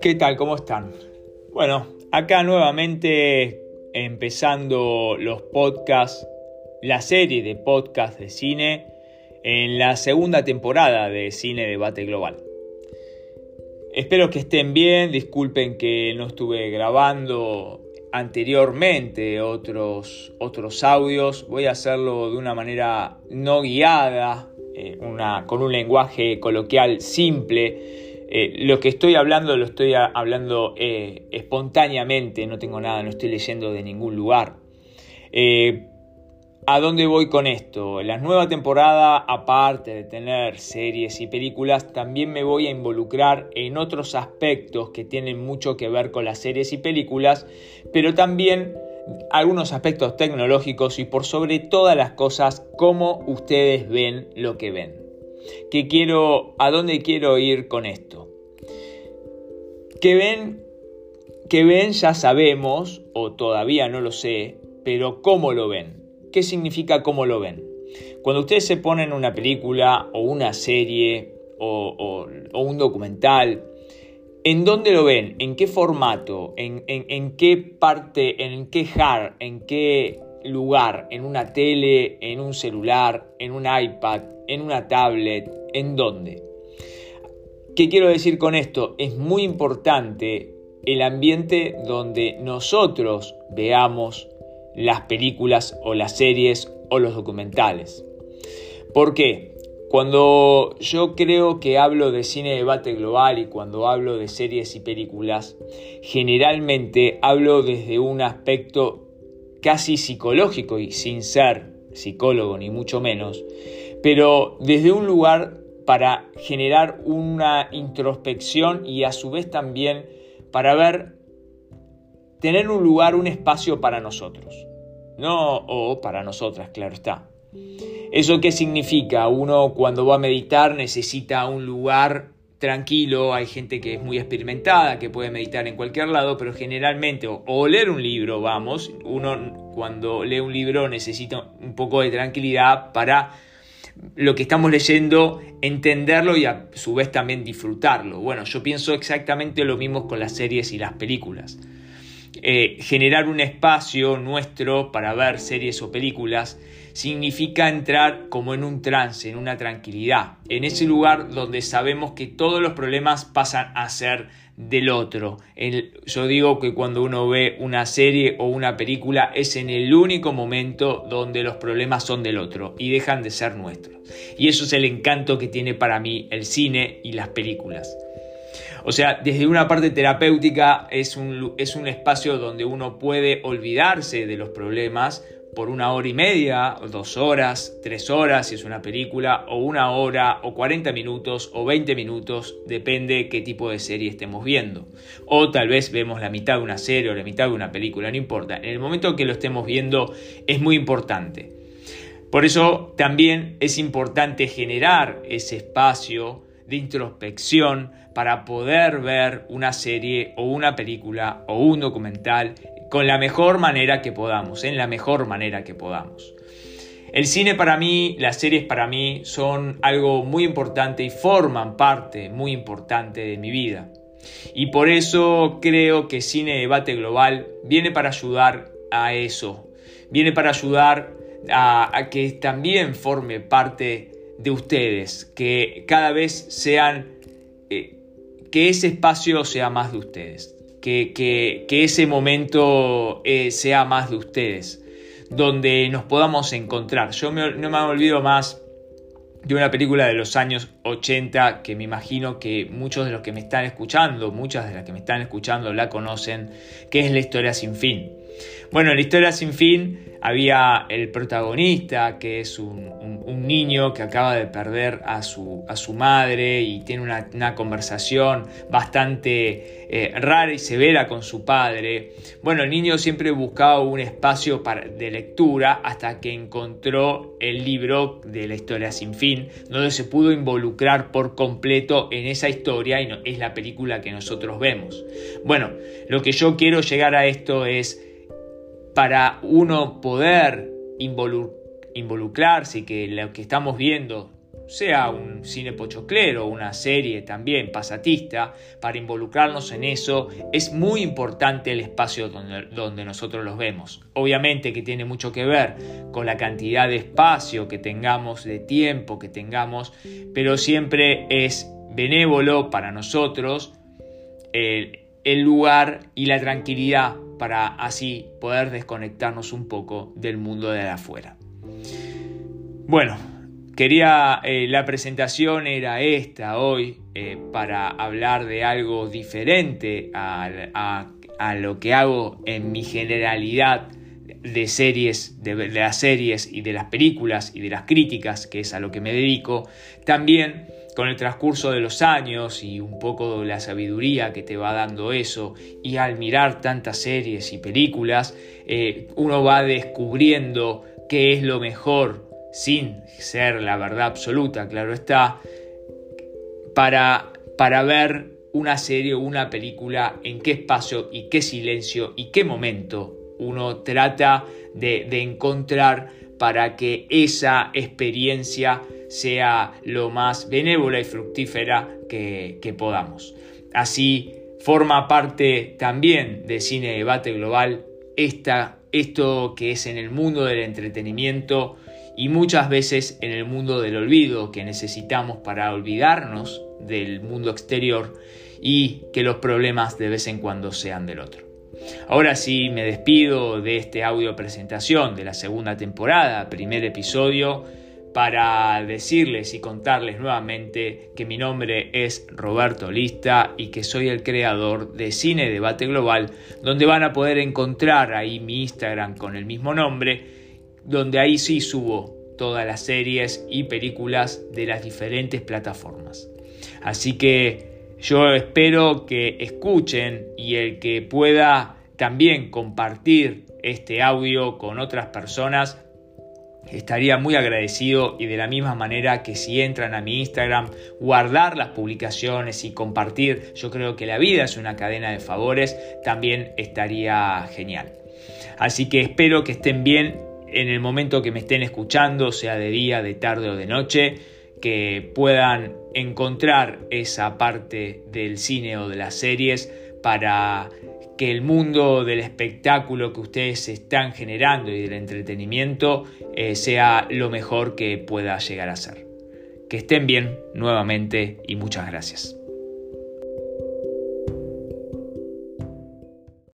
¿Qué tal? ¿Cómo están? Bueno, acá nuevamente empezando los podcasts, la serie de podcasts de cine en la segunda temporada de Cine Debate Global. Espero que estén bien, disculpen que no estuve grabando anteriormente otros, otros audios, voy a hacerlo de una manera no guiada, eh, una, con un lenguaje coloquial simple eh, lo que estoy hablando lo estoy hablando eh, espontáneamente, no tengo nada, no estoy leyendo de ningún lugar. ¿A dónde voy con esto? La nueva temporada, aparte de tener series y películas, también me voy a involucrar en otros aspectos que tienen mucho que ver con las series y películas, pero también algunos aspectos tecnológicos y por sobre todas las cosas, cómo ustedes ven lo que ven. ¿Qué quiero, ¿A dónde quiero ir con esto? Que ven, que ven ya sabemos, o todavía no lo sé, pero ¿cómo lo ven? ¿Qué significa cómo lo ven? Cuando ustedes se ponen una película o una serie o, un documental, ¿en dónde lo ven? ¿En qué formato? ¿En, qué parte? ¿En qué hard? ¿En qué lugar? ¿En una tele? ¿En un celular? ¿En un iPad? en una tablet, en dónde. ¿Qué quiero decir con esto? Es muy importante el ambiente donde nosotros veamos las películas o las series o los documentales. ¿Por qué? Cuando yo creo que hablo de cine debate global y cuando hablo de series y películas, generalmente hablo desde un aspecto casi psicológico y sin ser psicólogo ni mucho menos, pero desde un lugar para generar una introspección y a su vez también para ver, tener un lugar, un espacio para nosotros, no o para nosotras, claro está. ¿Eso qué significa? Uno cuando va a meditar necesita un lugar tranquilo, hay gente que es muy experimentada, que puede meditar en cualquier lado, pero generalmente, o, leer un libro, vamos, uno cuando lee un libro necesita un poco de tranquilidad para lo que estamos leyendo, entenderlo y a su vez también disfrutarlo. Bueno, yo pienso exactamente lo mismo con las series y las películas. Eh, generar un espacio nuestro para ver series o películas significa entrar como en un trance, en una tranquilidad, en ese lugar donde sabemos que todos los problemas pasan a ser del otro. yo digo que cuando uno ve una serie o una película es en el único momento donde los problemas son del otro y dejan de ser nuestros. Y eso es el encanto que tiene para mí el cine y las películas. O sea, desde una parte terapéutica es un, es un espacio donde uno puede olvidarse de los problemas por una hora y media, dos horas, tres horas si es una película, o una hora, o 40 minutos, o 20 minutos, depende qué tipo de serie estemos viendo. O tal vez vemos la mitad de una serie o la mitad de una película, no importa. En el momento que lo estemos viendo es muy importante. Por eso también es importante generar ese espacio de introspección para poder ver una serie o una película o un documental con la mejor manera que podamos, en la mejor manera que podamos. El cine para mí, las series para mí son algo muy importante y forman parte muy importante de mi vida. Y por eso creo que Cine Debate Global viene para ayudar a eso, viene para ayudar a, que también forme parte de ustedes, que cada vez sean, eh, que ese espacio sea más de ustedes que, ese momento eh, sea más de ustedes, donde nos podamos encontrar. Yo no me olvido más de una película de los años 80 que me imagino que muchos de los que me están escuchando, muchas de las que me están escuchando la conocen, que es La historia sin fin. Bueno, en La historia sin fin había el protagonista, que es un, niño que acaba de perder a su, a su madre y tiene una, conversación bastante eh, rara y severa con su padre. Bueno, el niño siempre buscaba un espacio de lectura hasta que encontró el libro de la historia sin fin, donde se pudo involucrar por completo en esa historia y es la película que nosotros vemos. Bueno, lo que yo quiero llegar a esto es para uno poder involucrarse y que lo que estamos viendo sea un cine pochoclero, una serie también pasatista, para involucrarnos en eso, es muy importante el espacio donde, nosotros los vemos. Obviamente que tiene mucho que ver con la cantidad de espacio que tengamos, de tiempo que tengamos, pero siempre es benévolo para nosotros el, el lugar y la tranquilidad para así poder desconectarnos un poco del mundo de afuera. Bueno, quería, eh, la presentación era esta hoy eh, para hablar de algo diferente a, lo que hago en mi generalidad de series, de, las series y de las películas y de las críticas, que es a lo que me dedico. También con el transcurso de los años y un poco de la sabiduría que te va dando eso, y al mirar tantas series y películas, eh, uno va descubriendo qué es lo mejor, sin ser la verdad absoluta, claro está, para, para ver una serie o una película, en qué espacio y qué silencio y qué momento uno trata de, de encontrar para que esa experiencia sea lo más benévola y fructífera que, podamos. Así forma parte también de Cine Debate Global esta, esto que es en el mundo del entretenimiento y muchas veces en el mundo del olvido que necesitamos para olvidarnos del mundo exterior y que los problemas de vez en cuando sean del otro. Ahora sí me despido de este audio presentación de la segunda temporada, primer episodio para decirles y contarles nuevamente que mi nombre es Roberto Lista y que soy el creador de Cine Debate Global, donde van a poder encontrar ahí mi Instagram con el mismo nombre, donde ahí sí subo todas las series y películas de las diferentes plataformas. Así que yo espero que escuchen y el que pueda también compartir este audio con otras personas estaría muy agradecido y de la misma manera que si entran a mi Instagram, guardar las publicaciones y compartir, yo creo que la vida es una cadena de favores, también estaría genial. Así que espero que estén bien en el momento que me estén escuchando, sea de día, de tarde o de noche, que puedan encontrar esa parte del cine o de las series para que el mundo del espectáculo que ustedes están generando y del entretenimiento eh, sea lo mejor que pueda llegar a ser. Que estén bien nuevamente y muchas gracias.